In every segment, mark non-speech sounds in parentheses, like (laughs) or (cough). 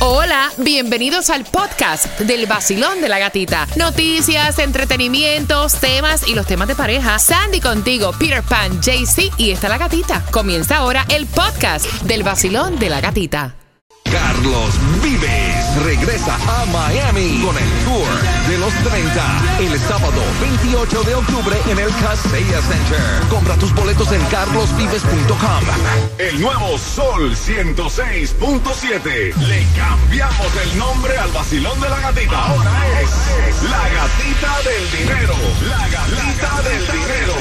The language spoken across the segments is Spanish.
Hola, bienvenidos al podcast del vacilón de la gatita. Noticias, entretenimientos, temas y los temas de pareja. Sandy contigo, Peter Pan, JC y está la gatita. Comienza ahora el podcast del vacilón de la gatita. Carlos Vives regresa a Miami con el Tour de los 30 el sábado 28 de octubre en el Casella Center. Compra tus boletos en carlosvives.com. El nuevo Sol 106.7. Le cambiamos el nombre al vacilón de la gatita. Ahora es la gatita del dinero. La gatita del dinero.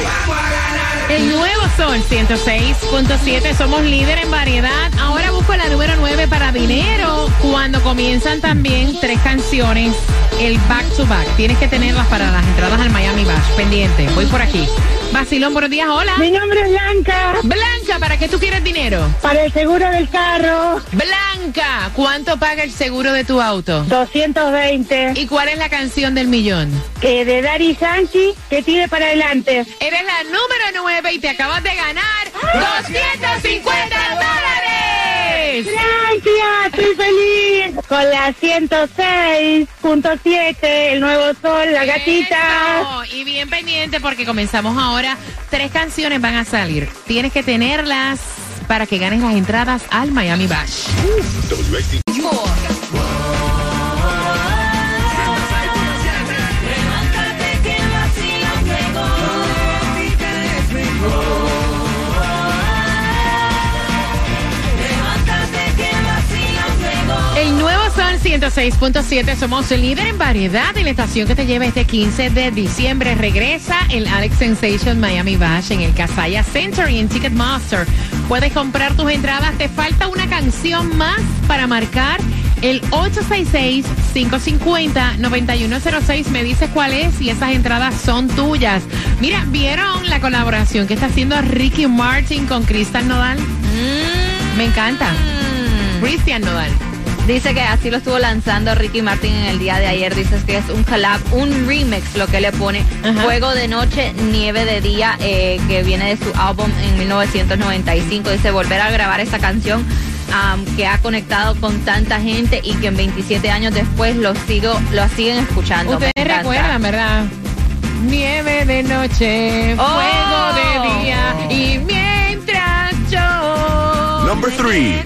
El nuevo Sol 106.7, somos líder en variedad. Ahora busco la número 9 para dinero. Cuando comienzan también tres canciones, el back to back. Tienes que tenerlas para las entradas al Miami Bash. Pendiente, voy por aquí. Vacilón, buenos días, hola. Mi nombre es Blanca, Blanca, ¿para qué tú quieres dinero? para el seguro del carro, Blanca, ¿cuánto paga el seguro de tu auto? 220, ¿Y cuál es la canción del millón? que de Dari Sanchi, que tire para adelante. Eres la número 9 y te acabas de ganar 250 dólares. Gracias, estoy feliz. Con la 106.7, el nuevo sol, la gatita. Eso. Y bien pendiente porque comenzamos ahora. Tres canciones van a salir. Tienes que tenerlas para que ganes las entradas al Miami Bash. 106.7, somos el líder en variedad en la estación que te lleva este 15 de diciembre. Regresa el Alex Sensation Miami Bash en el Casaya Center y en Ticketmaster. Puedes comprar tus entradas, te falta una canción más para marcar el 866-550-9106. Me dices cuál es y esas entradas son tuyas. Mira, ¿vieron la colaboración que está haciendo Ricky Martin con Cristian Nodal? Me encanta. Cristian Nodal. Dice que así lo estuvo lanzando Ricky Martin en el día de ayer. Dice que es un collab, un remix lo que le pone. Ajá. Fuego de noche, nieve de día, eh, que viene de su álbum en 1995. Dice volver a grabar esta canción que ha conectado con tanta gente y que en 27 años después lo sigo, lo siguen escuchando. Ustedes Me encanta. recuerdan, ¿verdad? Nieve de noche, Oh. fuego de día y mientras yo... Number three.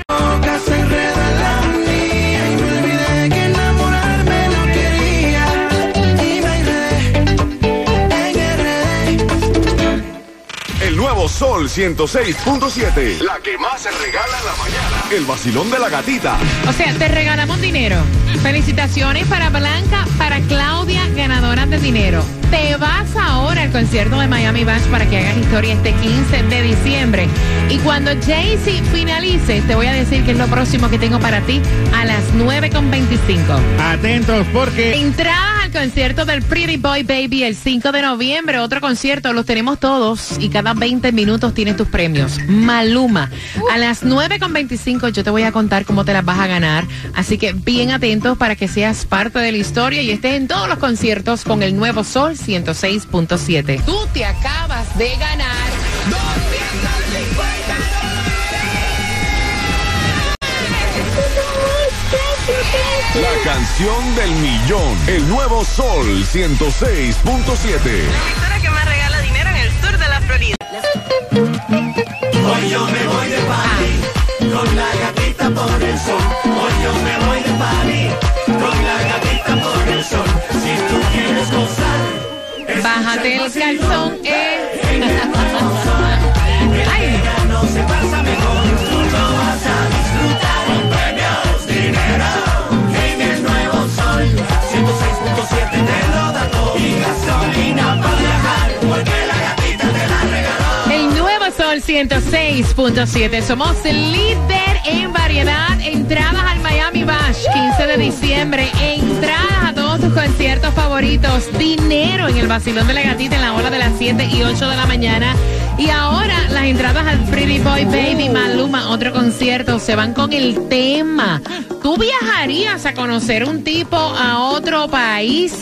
Sol 106.7. La que más se regala en la mañana. El vacilón de la gatita. O sea, te regalamos dinero. Felicitaciones para Blanca, para Claudia, ganadoras de dinero. Te vas ahora al concierto de Miami Bash para que hagas historia este 15 de diciembre. Y cuando Jay-Z finalice, te voy a decir que es lo próximo que tengo para ti a las 9.25. Atentos porque Entradas al concierto del Pretty Boy Baby el 5 de noviembre. Otro concierto, los tenemos todos y cada 20 minutos tienes tus premios. Maluma. A las 9.25 yo te voy a contar cómo te las vas a ganar. Así que bien atentos para que seas parte de la historia y estés en todos los conciertos con el nuevo Sol 106.7. Tú te acabas de ganar 250 La canción del millón. El nuevo Sol 106.7. emisora que más regala dinero en el sur de la Florida. Hoy yo me voy de party con la gatita por el sol. Hoy yo me voy de party con la gatita por el sol. Si tú Bájate el calzón, eh. Ay. se pasa mejor. Tú lo vas a disfrutar con premios, dinero en el nuevo sol. 106.7 te lo da todo y gasolina para viajar porque la gatita te la regaló. El nuevo Sol 106.7. Somos el líder en variedad. Entradas al Miami Bash, 15 de diciembre. Entradas a tus conciertos favoritos. Dinero en el vacilón de la gatita en la hora de las 7 y 8 de la mañana. Y ahora las entradas al Pretty Boy Baby Maluma, otro concierto, se van con el tema. ¿Tú viajarías a conocer un tipo a otro país?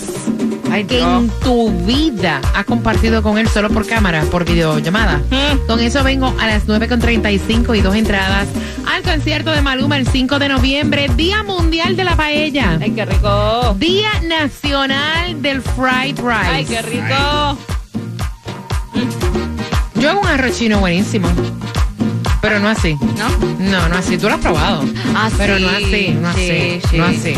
que en tu vida has compartido con él solo por cámara, por videollamada. Con eso vengo a las 9.35 y dos entradas al concierto de Maluma el 5 de noviembre, Día Mundial de la Paella. Ay, qué rico. Día Nacional del Fried Rice. Ay, qué rico. Yo hago un arroz chino buenísimo. Pero no así. ¿No? No, no así. Tú lo has probado. Ah, Pero no así, no sí, así, sí. no así.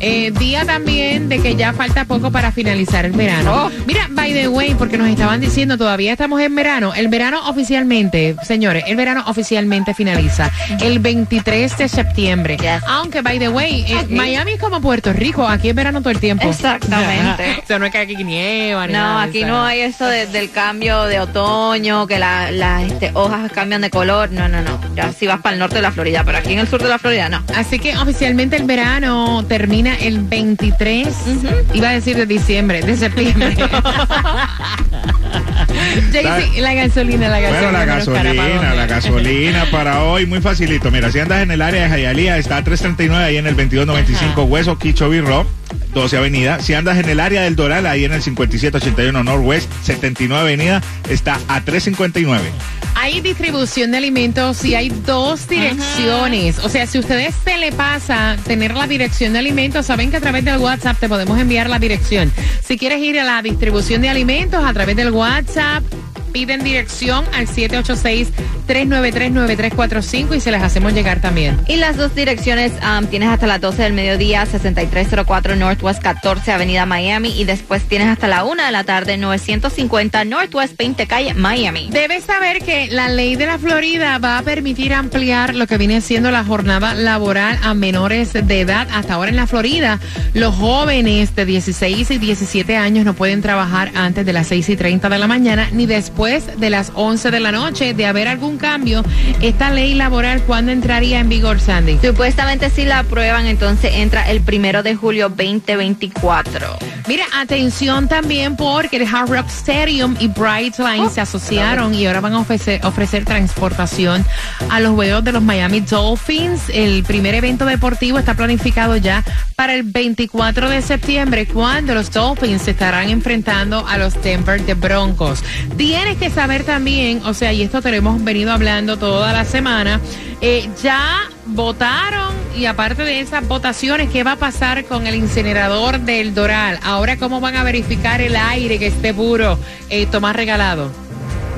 Eh, día también de que ya falta poco para finalizar el verano. Oh. Mira, by the way, porque nos estaban diciendo todavía estamos en verano. El verano oficialmente, señores, el verano oficialmente finaliza el 23 de septiembre. Yes. Aunque, by the way, eh. Miami es como Puerto Rico. Aquí es verano todo el tiempo. Exactamente. (laughs) o sea, no es que aquí nieva ni No, nada aquí no hay eso de- del cambio de otoño, que la- las este, hojas cambian de color. No, no, no. Ya si vas para el norte de la Florida, pero aquí en el sur de la Florida no. Así que oficialmente el verano termina el 23, iba a decir de diciembre, de septiembre. (laughs) Jaycee, la gasolina, la gasolina. Bueno, la gasolina, la gasolina para hoy, muy facilito. Mira, si andas en el área de Jayalía, está a 339 ahí en el 2295 Hueso Kichobi Rock, 12 Avenida. Si andas en el área del Doral, ahí en el 5781 Northwest, 79 Avenida, está a 359. Hay distribución de alimentos y hay dos direcciones. O sea, si a ustedes se le pasa tener la dirección de alimentos, saben que a través del WhatsApp te podemos enviar la dirección. Si quieres ir a la distribución de alimentos a través del WhatsApp, piden dirección al 786-393-9345 y se les hacemos llegar también. Y las dos direcciones um, tienes hasta las 12 del mediodía, 6304 Northwest 14 Avenida Miami. Y después tienes hasta la 1 de la tarde, 950 Northwest 20 Calle Miami. Debes saber que la ley de la Florida va a permitir ampliar lo que viene siendo la jornada laboral a menores de edad. Hasta ahora en la Florida, los jóvenes de 16 y 17 años no pueden trabajar antes de las 6 y 30 de la mañana ni después de las 11 de la noche. De haber algún cambio, esta ley laboral, ¿cuándo entraría en vigor, Sandy? Supuestamente si la aprueban, entonces entra el primero de julio 2024. Mira, atención también porque el Hard Rock Stadium y Brightline se asociaron y ahora van a ofrecer, ofrecer transportación a los juegos de los Miami Dolphins. El primer evento deportivo está planificado ya para el 24 de septiembre, cuando los Dolphins se estarán enfrentando a los Denver de Broncos. Tienes que saber también, o sea, y esto te lo hemos venido hablando toda la semana, eh, ya votaron y aparte de esas votaciones, ¿qué va a pasar con el incinerador del Doral? Ahora, ¿cómo van a verificar el aire que esté puro? Eh, Tomás Regalado.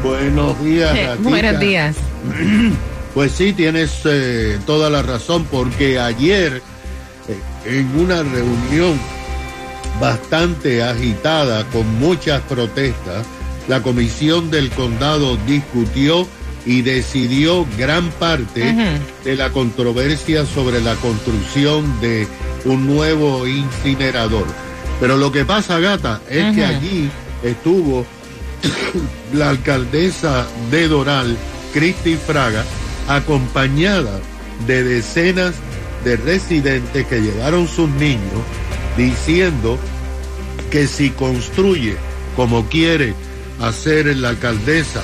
Buenos días. (laughs) Buenos días. (clears throat) Pues sí, tienes eh, toda la razón, porque ayer eh, en una reunión bastante agitada, con muchas protestas, la comisión del condado discutió y decidió gran parte de la controversia sobre la construcción de un nuevo incinerador. Pero lo que pasa, gata, es que allí estuvo (coughs) la alcaldesa de Doral, Cristi Fraga, acompañada de decenas de residentes que llevaron sus niños diciendo que si construye como quiere hacer la alcaldesa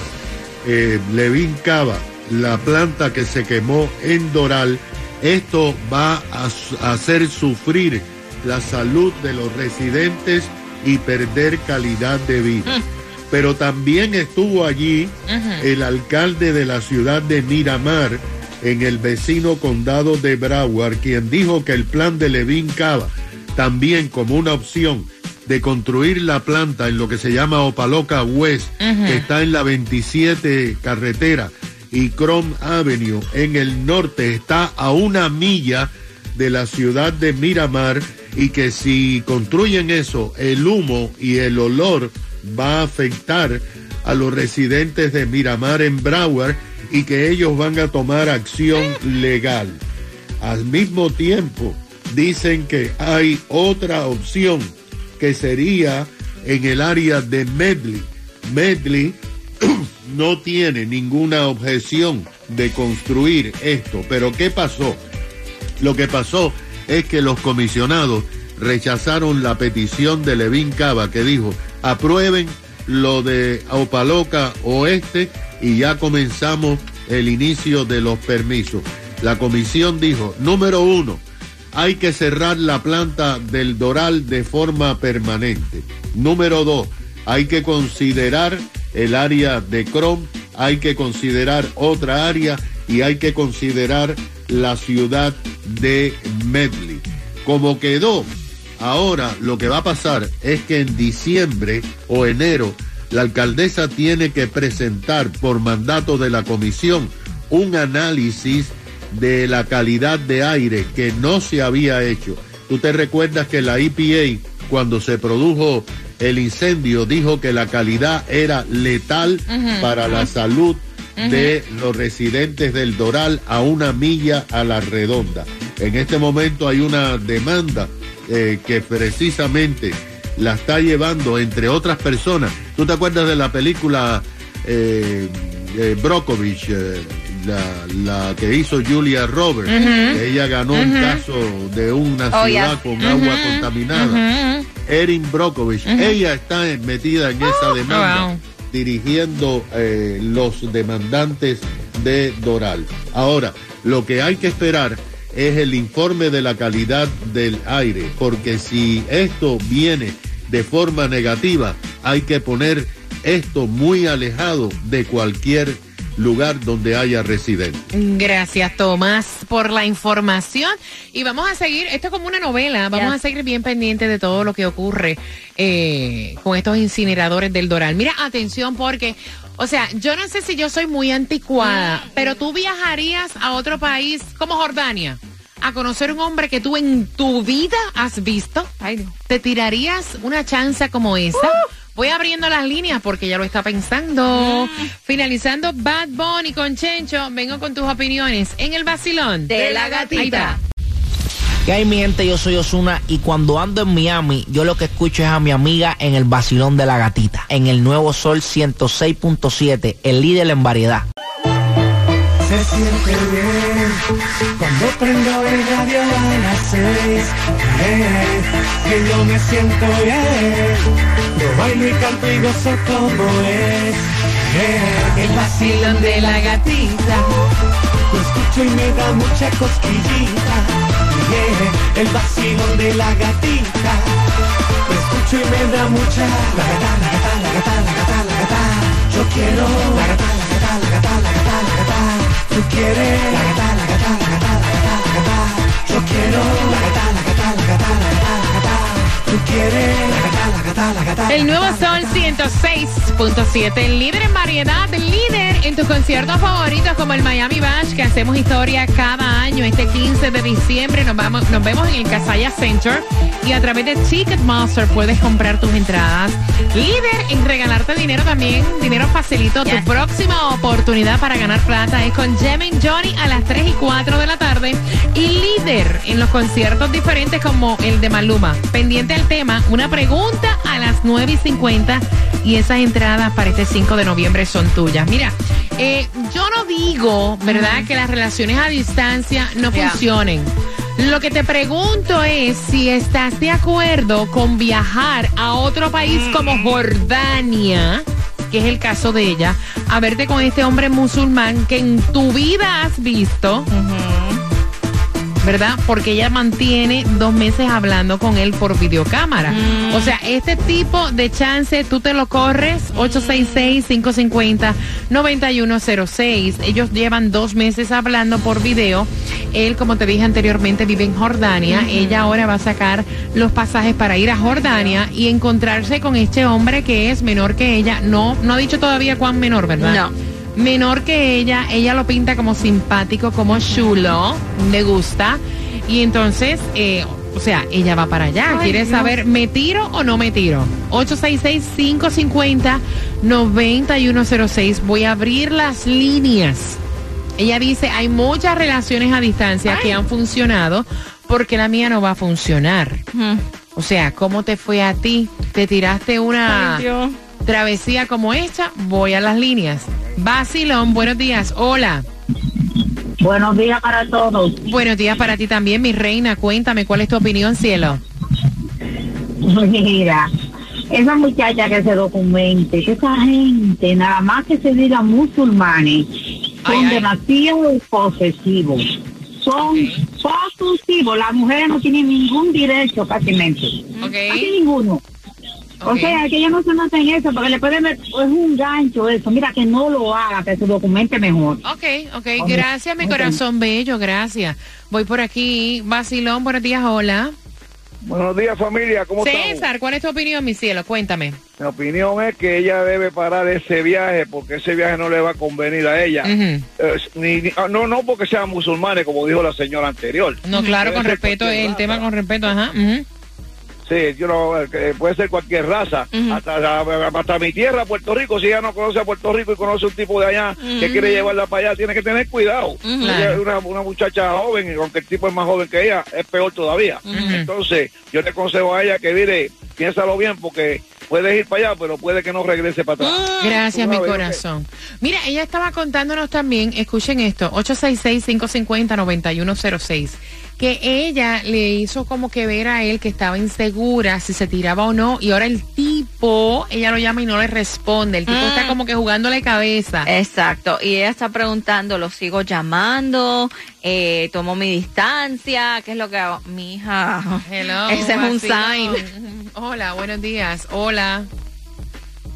eh, Levín Cava la planta que se quemó en Doral, esto va a, a hacer sufrir la salud de los residentes y perder calidad de vida. Pero también estuvo allí el alcalde de la ciudad de Miramar, en el vecino condado de Broward, quien dijo que el plan de Levin Cava, también como una opción de construir la planta en lo que se llama Opaloca West, que está en la 27 carretera y Chrome Avenue en el norte, está a una milla de la ciudad de Miramar y que si construyen eso, el humo y el olor va a afectar a los residentes de Miramar en Broward y que ellos van a tomar acción legal. Al mismo tiempo, dicen que hay otra opción que sería en el área de Medley. Medley (clears throat) no tiene ninguna objeción de construir esto, pero ¿qué pasó? Lo que pasó es que los comisionados rechazaron la petición de Levin Cava que dijo aprueben lo de Opaloca Oeste y ya comenzamos el inicio de los permisos. La comisión dijo, número uno, hay que cerrar la planta del Doral de forma permanente. Número dos, hay que considerar el área de Crom, hay que considerar otra área y hay que considerar la ciudad de Medley. Como quedó, ahora lo que va a pasar es que en diciembre o enero la alcaldesa tiene que presentar por mandato de la comisión un análisis de la calidad de aire que no se había hecho. Tú te recuerdas que la EPA, cuando se produjo el incendio, dijo que la calidad era letal para la salud de los residentes del Doral a una milla a la redonda. En este momento hay una demanda eh, que precisamente la está llevando, entre otras personas. ¿Tú te acuerdas de la película eh, eh, Brockovich, eh, la, la que hizo Julia Roberts? Que ella ganó un Ujú. caso de una Oh, ciudad yeah. con agua contaminada. Erin Brockovich, ella está metida en esa demanda, wow. dirigiendo eh, los demandantes de Doral. Ahora, lo que hay que esperar es el informe de la calidad del aire, porque si esto viene de forma negativa, hay que poner esto muy alejado de cualquier lugar donde haya residentes. Gracias, Tomás, por la información. Y vamos a seguir, esto es como una novela, vamos a seguir bien pendientes de todo lo que ocurre eh, con estos incineradores del Doral. Mira, atención porque, o sea, yo no sé si yo soy muy anticuada, pero tú viajarías a otro país como Jordania a conocer un hombre que tú en tu vida has visto. ¿Te tirarías una chanza como esa? Voy abriendo las líneas porque ya lo está pensando. Finalizando Bad Bunny con Chencho, vengo con tus opiniones en el vacilón De la gatita. ¿Qué hay mi gente? Yo soy Osuna y cuando ando en Miami, yo lo que escucho es a mi amiga en el vacilón de la gatita, en el nuevo Sol 106.7, el líder en variedad. Siente bien cuando prendo el radio a las seis. eh, que yo me siento bien. Yo bailo y canto y gozo como es. eh, el vacilón de la gatita. Lo escucho y me da mucha cosquillita. yeah, el vacilón de la gatita. Lo escucho y me da mucha. La gata, la gata, la gata, la gata, Tú quieres. La gata, la gata, la gata, la gata, la gata. Yo quiero. La gata, la gata, la gata, la gata, la gata. Tú quieres. La gata, la gata, la gata. El nuevo Sol 106.7, el líder en variedad, líder en tus conciertos favoritos como el Miami Bash, que hacemos historia cada año. Este 15 de diciembre nos, vamos, nos vemos en el Casaya Center y a través de Ticketmaster puedes comprar tus entradas. Líder en regalarte dinero también, dinero facilito. Tu próxima oportunidad para ganar plata es con Jemin Johnny a las 3 y 4 de la tarde. Y líder en los conciertos diferentes como el de Maluma. Pendiente al tema, una pregunta a las 9 y 50 y esas entradas para este 5 de noviembre son tuyas. Mira, eh, yo no digo, ¿verdad?, que las relaciones a distancia no funcionen. Lo que te pregunto es si estás de acuerdo con viajar a otro país como Jordania, que es el caso de ella, a verte con este hombre musulmán que en tu vida has visto. ¿Verdad? Porque ella mantiene dos meses hablando con él por videocámara. O sea, este tipo de chance tú te lo corres, 866-550-9106. Ellos llevan dos meses hablando por video. Él, como te dije anteriormente, vive en Jordania. Ella ahora va a sacar los pasajes para ir a Jordania y encontrarse con este hombre que es menor que ella. No, no ha dicho todavía cuán menor, ¿verdad? No. Menor que ella, ella lo pinta como simpático, como chulo, le gusta. Y entonces, eh, o sea, ella va para allá. Ay, ¿Quiere Dios. saber, me tiro o no me tiro? 866-550-9106. Voy a abrir las líneas. Ella dice, hay muchas relaciones a distancia que han funcionado porque la mía no va a funcionar. O sea, ¿cómo te fue a ti? ¿Te tiraste una Ay. Travesía como esta? Voy a las líneas. Basilón, buenos días. Hola. Buenos días para todos. Buenos días para ti también, mi reina. Cuéntame, ¿cuál es tu opinión, cielo? Mira, esa muchacha que se documente, que esa gente, nada más que se diga musulmanes, son Ay, demasiado posesivos. Son posesivos. Las mujeres no tienen ningún derecho prácticamente. Ok. Casi ninguno. O sea, que ellos no se noten eso, porque le pueden ver, es un gancho eso. Mira, que no lo haga, que se documente mejor. Ok, ok, gracias, mi corazón bello, gracias. Voy por aquí, Basilón, buenos días, hola. Buenos días familia, ¿cómo estamos? César, ¿cuál es tu opinión, mi cielo? Cuéntame. Mi opinión es que ella debe parar ese viaje porque ese viaje no le va a convenir a ella. Eh, ni- ni- ah, no, no porque sean musulmanes, como dijo la señora anterior. No, claro, con respeto, el tema con respeto, ajá. Sí, yo no, eh, puede ser cualquier raza. hasta, hasta mi tierra, Puerto Rico, si ella no conoce a Puerto Rico y conoce un tipo de allá que quiere llevarla para allá, tiene que tener cuidado. Ella es una, una muchacha joven, y aunque el tipo es más joven que ella, es peor todavía. Entonces, yo le aconsejo a ella que, mire, piénsalo bien porque puedes ir para allá, pero puede que no regrese para atrás. Gracias, Tú mi corazón. Mira, ella estaba contándonos también, escuchen esto, 866-550-9106, que ella le hizo como que ver a él que estaba insegura si se tiraba o no, y ahora el tipo, ella lo llama y no le responde, el tipo Mm. está como que jugándole cabeza. Exacto, y ella está preguntando, ¿lo sigo llamando? Eh, ¿Tomo mi distancia? ¿Qué es lo que hago? Mi hija, Hello, (laughs) ese es un sign. (laughs) Hola, buenos días. Hola.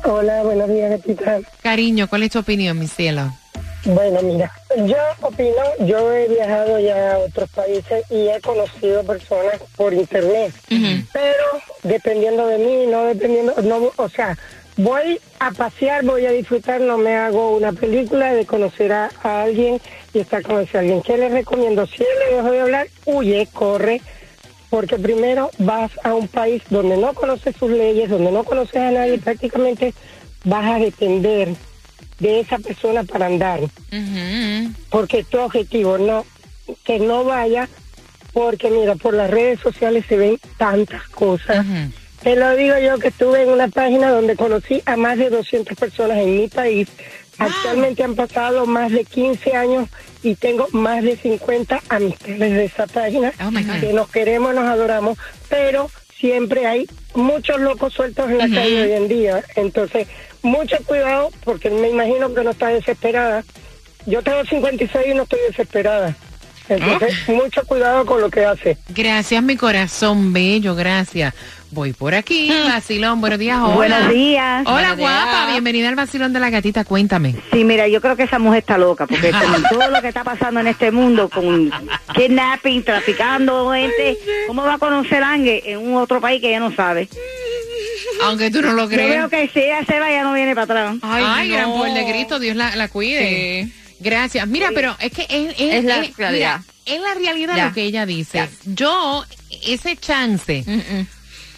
Hola, buenos días, gatita. Cariño, ¿cuál es tu opinión, mi cielo? Bueno, mira, yo opino, yo he viajado ya a otros países y he conocido personas por internet, pero dependiendo de mí, no dependiendo, no, o sea, voy a pasear, voy a disfrutar, no me hago una película de conocer a, a alguien y estar con ese alguien. ¿Qué le recomiendo? Si él le dejó de hablar, huye, corre, porque primero vas a un país donde no conoces sus leyes, donde no conoces a nadie, prácticamente vas a depender de esa persona para andar, porque tu objetivo no, que no vaya, porque mira, por las redes sociales se ven tantas cosas. Te lo digo yo que estuve en una página donde conocí a más de 200 personas en mi país. Actualmente han pasado más de 15 años y tengo más de 50 amistades de esa página que nos queremos, nos adoramos, pero siempre hay muchos locos sueltos en la calle hoy en día. Entonces, mucho cuidado porque me imagino que no está desesperada. Yo tengo 56 y no estoy desesperada. Entonces, mucho cuidado con lo que hace. Gracias, mi corazón bello, gracias. Voy por aquí, vacilón, buenos días, hola. Buenos días. Hola, Buenos días. guapa, bienvenida al vacilón de la gatita, cuéntame. Sí, mira, yo creo que esa mujer está loca, porque (laughs) con todo lo que está pasando en este mundo, con kidnapping, traficando gente, ¿cómo va a conocer a alguien en un otro país que ella no sabe? Aunque tú no lo Yo creas. veo que si ella se va, ya no viene para atrás. Ay, gran poder de Cristo, Dios la, la cuide. Gracias. Mira, pero es que es, es- Es la es- realidad. mira, es la realidad Ya. lo que ella dice. Yo, ese chance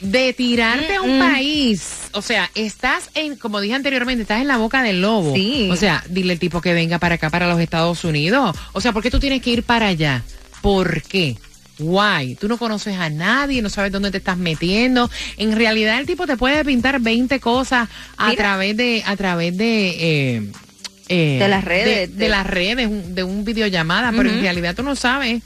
de tirarte a un Mm-mm. país, o sea, estás en, como dije anteriormente, estás en la boca del lobo. Sí. O sea, dile al tipo que venga para acá, para los Estados Unidos. O sea, ¿por qué tú tienes que ir para allá? ¿Por qué? Why? Tú no conoces a nadie, no sabes dónde te estás metiendo. En realidad el tipo te puede pintar 20 cosas a Mira. través de a través de eh, eh, De las redes, de, de de- las redes, de un videollamada, pero en realidad tú no sabes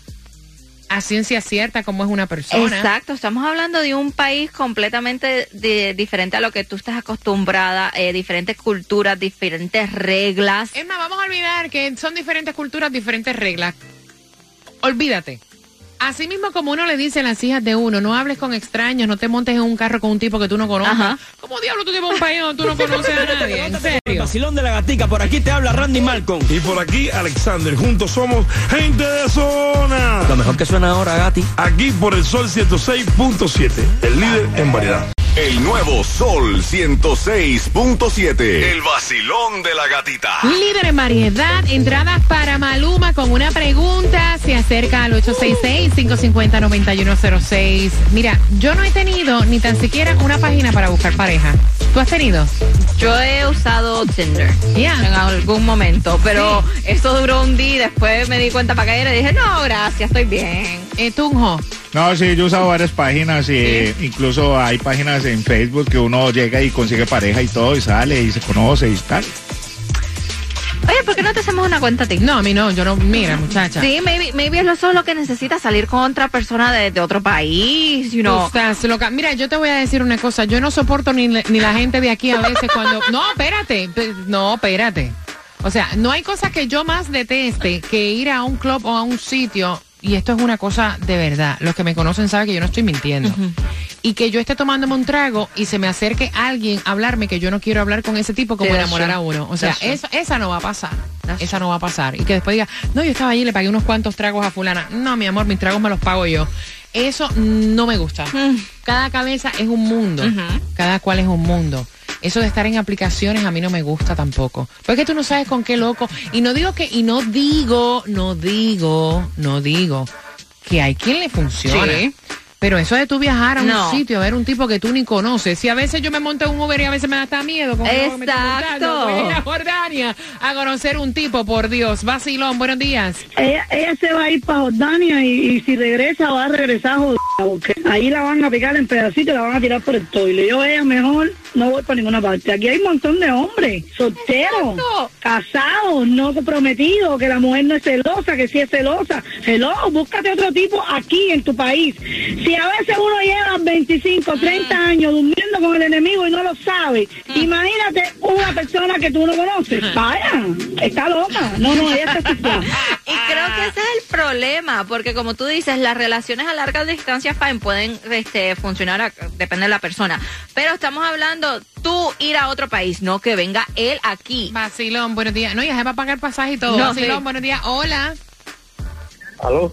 a ciencia cierta cómo es una persona. Exacto, estamos hablando de un país completamente de- diferente a lo que tú estás acostumbrada, eh, diferentes culturas, diferentes reglas. Es más, vamos a olvidar que son diferentes culturas, diferentes reglas. Olvídate. Así mismo como uno le dice a las hijas de uno, no hables con extraños, no te montes en un carro con un tipo que tú no conoces. Ajá. ¿Cómo diablo tú te vas a un país donde tú no (laughs) conoces a nadie? ¿En El serio? vacilón de la gatica, por aquí te habla Randy Malcolm. Y por aquí, Alexander. Juntos somos gente de zona. Lo mejor que suena ahora, Gati. Aquí por el Sol 106.7, el líder en variedad. El nuevo Sol 106.7. El vacilón de la gatita. Líder en variedad, entradas para Maluma con una pregunta. Se acerca al 866-550-9106. Mira, yo no he tenido ni tan siquiera una página para buscar pareja. ¿Tú has tenido? Yo he usado Tinder Ya. en algún momento, pero eso duró un día y después me di cuenta para caer y dije, no, gracias, estoy bien. Eh, Tunjo. No, sí, yo he usado varias páginas y incluso hay páginas en Facebook que uno llega y consigue pareja y todo y sale y se conoce y tal. Oye, ¿por qué no te hacemos una cuenta a ti? No, a mí no, yo no, mira, muchacha. Sí, maybe, maybe es eso lo que necesitas, salir con otra persona de, de otro país, you know. Tú estás loca. Mira, yo te voy a decir una cosa. Yo no soporto ni, ni la gente de aquí a veces cuando. No, espérate. No, espérate. O sea, no hay cosa que yo más deteste que ir a un club o a un sitio. Y esto es una cosa de verdad. Los que me conocen saben que yo no estoy mintiendo. Y que yo esté tomándome un trago y se me acerque alguien a hablarme que yo no quiero hablar con ese tipo como enamorar a uno. O sea, That's eso, esa no va a pasar. esa no va a pasar. Y que después diga, no, yo estaba allí y le pagué unos cuantos tragos a fulana. No, mi amor, mis tragos me los pago yo. Eso no me gusta. Cada cabeza es un mundo. Cada cual es un mundo. Eso de estar en aplicaciones a mí no me gusta tampoco. Porque tú no sabes con qué loco. Y no digo que, y no digo, no digo, no digo que hay quien le funciona. Sí. Pero eso de tú viajar a un No. sitio, a ver un tipo que tú ni conoces. Si a veces yo me monto en un Uber y a veces me da hasta miedo. como me Exacto. voy a a Jordania a conocer un tipo, por Dios. Vacilón, buenos días. Ella, ella se va a ir para Jordania y, y si regresa va a regresar jodida, porque ahí la van a picar en pedacitos y la van a tirar por el toile. Yo ella mejor no voy para ninguna parte. Aquí hay un montón de hombres solteros, casados, no comprometidos, que la mujer no es celosa, que sí es celosa. Hello, búscate otro tipo aquí en tu país. Si a veces uno lleva 25, 30 años durmiendo con el enemigo y no lo sabe, imagínate una persona que tú no conoces. Vaya, está loca. No, no, ella está (laughs) creo que ese es el problema, porque como tú dices, las relaciones a larga distancia fine pueden este, funcionar, a- depende de la persona. Pero estamos hablando tú ir a otro país, no que venga él aquí. Vacilón, buenos días. No, ya se va a pagar pasaje y todo. No, Vacilón, sí. buenos días. Hola. ¿Aló?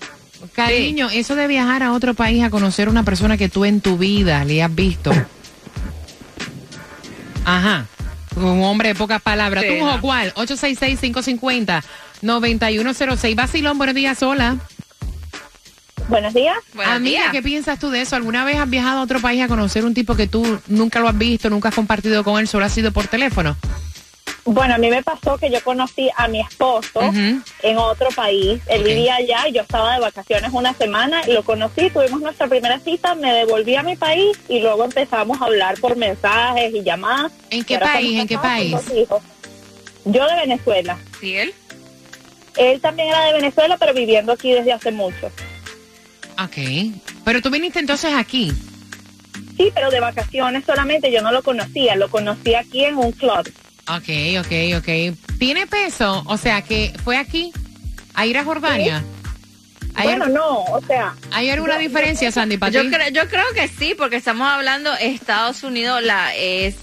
Cariño, eso de viajar a otro país a conocer una persona que tú en tu vida le has visto. Ajá. Un hombre de pocas palabras. Sí, ¿Tú o cuál? 866-550-9106. Vacilón, buenos días. Hola. Buenos días. Buenos Amiga, días. ¿qué piensas tú de eso? ¿Alguna vez has viajado a otro país a conocer un tipo que tú nunca lo has visto, nunca has compartido con él, solo ha sido por teléfono? Bueno, a mí me pasó que yo conocí a mi esposo en otro país. Él vivía allá y yo estaba de vacaciones una semana y lo conocí, tuvimos nuestra primera cita, me devolví a mi país y luego empezamos a hablar por mensajes y llamadas. ¿En qué Y país? ¿En qué país? Yo de Venezuela. ¿Sí él? Él también era de Venezuela, pero viviendo aquí desde hace mucho. Ok. Pero tú viniste entonces aquí. Sí, pero de vacaciones solamente, yo no lo conocía, lo conocí aquí en un club. Ok, ok, ok. ¿Tiene peso? O sea, que fue aquí a ir a Jordania. ¿Hay, Bueno, no, o sea... ¿hay alguna yo- diferencia, Sandy, para Yo, yo creo que sí, porque estamos hablando Estados Unidos, la es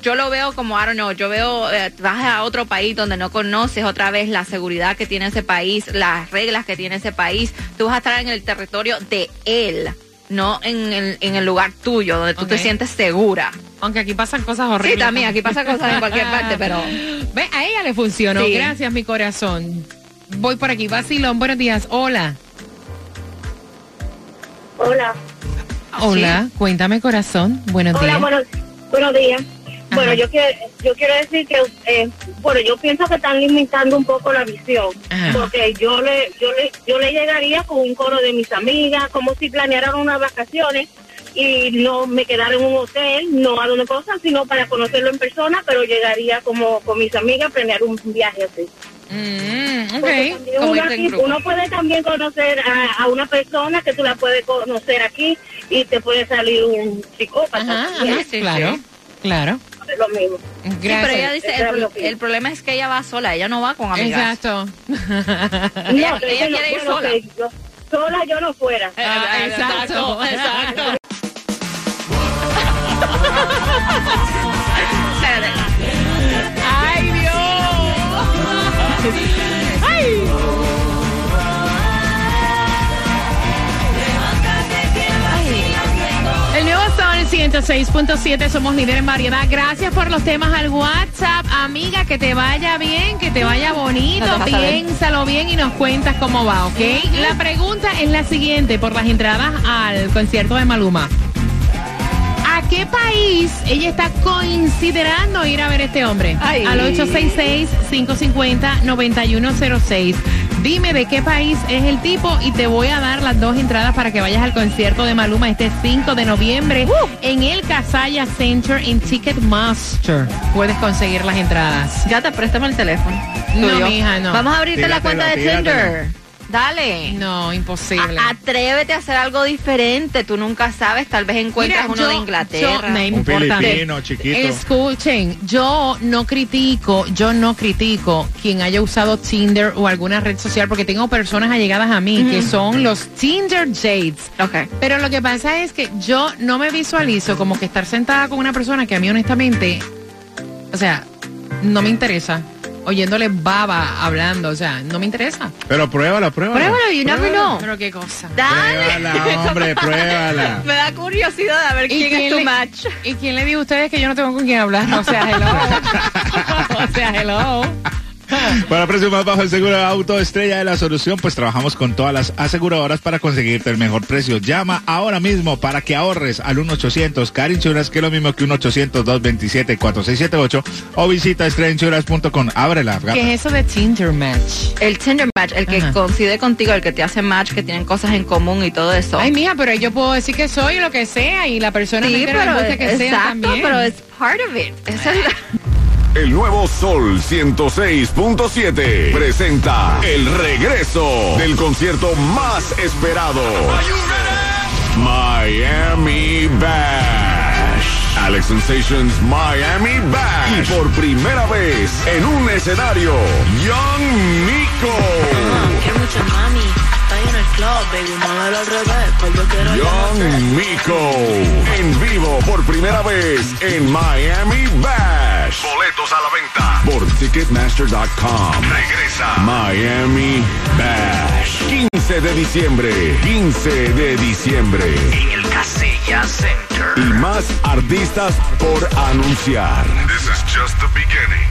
yo lo veo como, I don't know, yo veo, eh, vas a otro país donde no conoces otra vez la seguridad que tiene ese país, las reglas que tiene ese país, tú vas a estar en el territorio de él, no en el, en el lugar tuyo, donde tú te sientes segura. Aunque aquí pasan cosas horribles. Sí, también, aquí pasan cosas en cualquier parte, pero... (laughs) Ve, a ella le funcionó. Sí. Gracias, mi corazón. Voy por aquí. Vacilón, buenos días. Hola. Hola. Hola, cuéntame, corazón. Buenos Hola, días. buenos, buenos días. Bueno, yo quiero, yo quiero decir que, eh, bueno, yo pienso que están limitando un poco la visión, Ajá. porque yo le, yo le, yo le llegaría con un coro de mis amigas, como si planearan unas vacaciones y no me quedara en un hotel, no a una cosa, sino para conocerlo en persona, pero llegaría como con mis amigas a planear un viaje así. Mm, uno, aquí- puede también conocer a, a una persona que tú la puedes conocer aquí y te puede salir un psicópata. Ajá, también. ajá, claro, claro. Lo mismo. Sí, Gracias. pero ella dice, Eso el, problema es que ella va sola, ella no va con amigas. Exacto. (laughs) No, Ella- no- quiere ir bueno, sola. yo- sola yo no fuera. Ah, exacto, exacto. ¡Ay, (laughs) (laughs) 106.7, somos líder en variedad. Gracias por los temas al WhatsApp. Amiga, que te vaya bien, que te vaya bonito. Piénsalo bien y nos cuentas cómo va, ¿ok? La pregunta es la siguiente, por las entradas al concierto de Maluma. ¿A qué país ella está considerando ir a ver a este hombre? Ay. Al 866-550-9106. Dime de qué país es el tipo y te voy a dar las dos entradas para que vayas al concierto de Maluma este 5 de noviembre en el Casaya Center en Ticketmaster. Puedes conseguir las entradas. Ya te préstame el teléfono. No, mija, no. Vamos a abrirte la cuenta de Tinder. Dale. No, imposible. A- atrévete a hacer algo diferente. Tú nunca sabes. Tal vez encuentras Mira, uno yo- de Inglaterra. yo- no importa. Escuchen, yo no critico, yo no critico quien haya usado Tinder o alguna red social porque tengo personas allegadas a mí que son los Tinder Jades. Okay. Pero lo que pasa es que yo no me visualizo como que estar sentada con una persona que a mí honestamente, o sea, no me interesa. Oyéndole baba hablando, o sea, no me interesa. Pero pruébala, pruébala. Pruébalo, you never know. Pero qué cosa. Dale. Pruébala, hombre, (laughs) pruébala. Me da curiosidad a ver quién es tu le, match. ¿Y quién le dijo a ustedes que yo no tengo con quién hablar? O sea, hello. (laughs) o sea, hello. (laughs) Para precio más bajo el seguro de auto estrella de la solución, pues trabajamos con todas las aseguradoras para conseguirte el mejor precio. Llama ahora mismo para que ahorres al 1-800 Car Insurance, que es lo mismo que un 800-227-4678 o visita estrellainsurance.com. Ábrela. gata. ¿Qué es eso de Tinder Match? El Tinder Match, el que Ajá. coincide contigo, el que te hace match, que tienen cosas en común y todo eso. Ay, mija, pero yo puedo decir que soy lo que sea y la persona sí, me pero, gusta que sea exacto, también. pero es part of it. Esa es la- El nuevo Sol 106.7 presenta el regreso del concierto más esperado. Miami Bash. Alex Sensations Miami Bash. Y por primera vez en un escenario, Young Nico. Que mucho mami, estoy en el club, baby, al revés, pues yo quiero Young Nico. En vivo por primera vez en Miami Bash. Boletos a la venta por Ticketmaster.com. Regresa Miami Bash. 15 de diciembre. 15 de diciembre. En el Casella Center. Y más artistas por anunciar. This is just the beginning.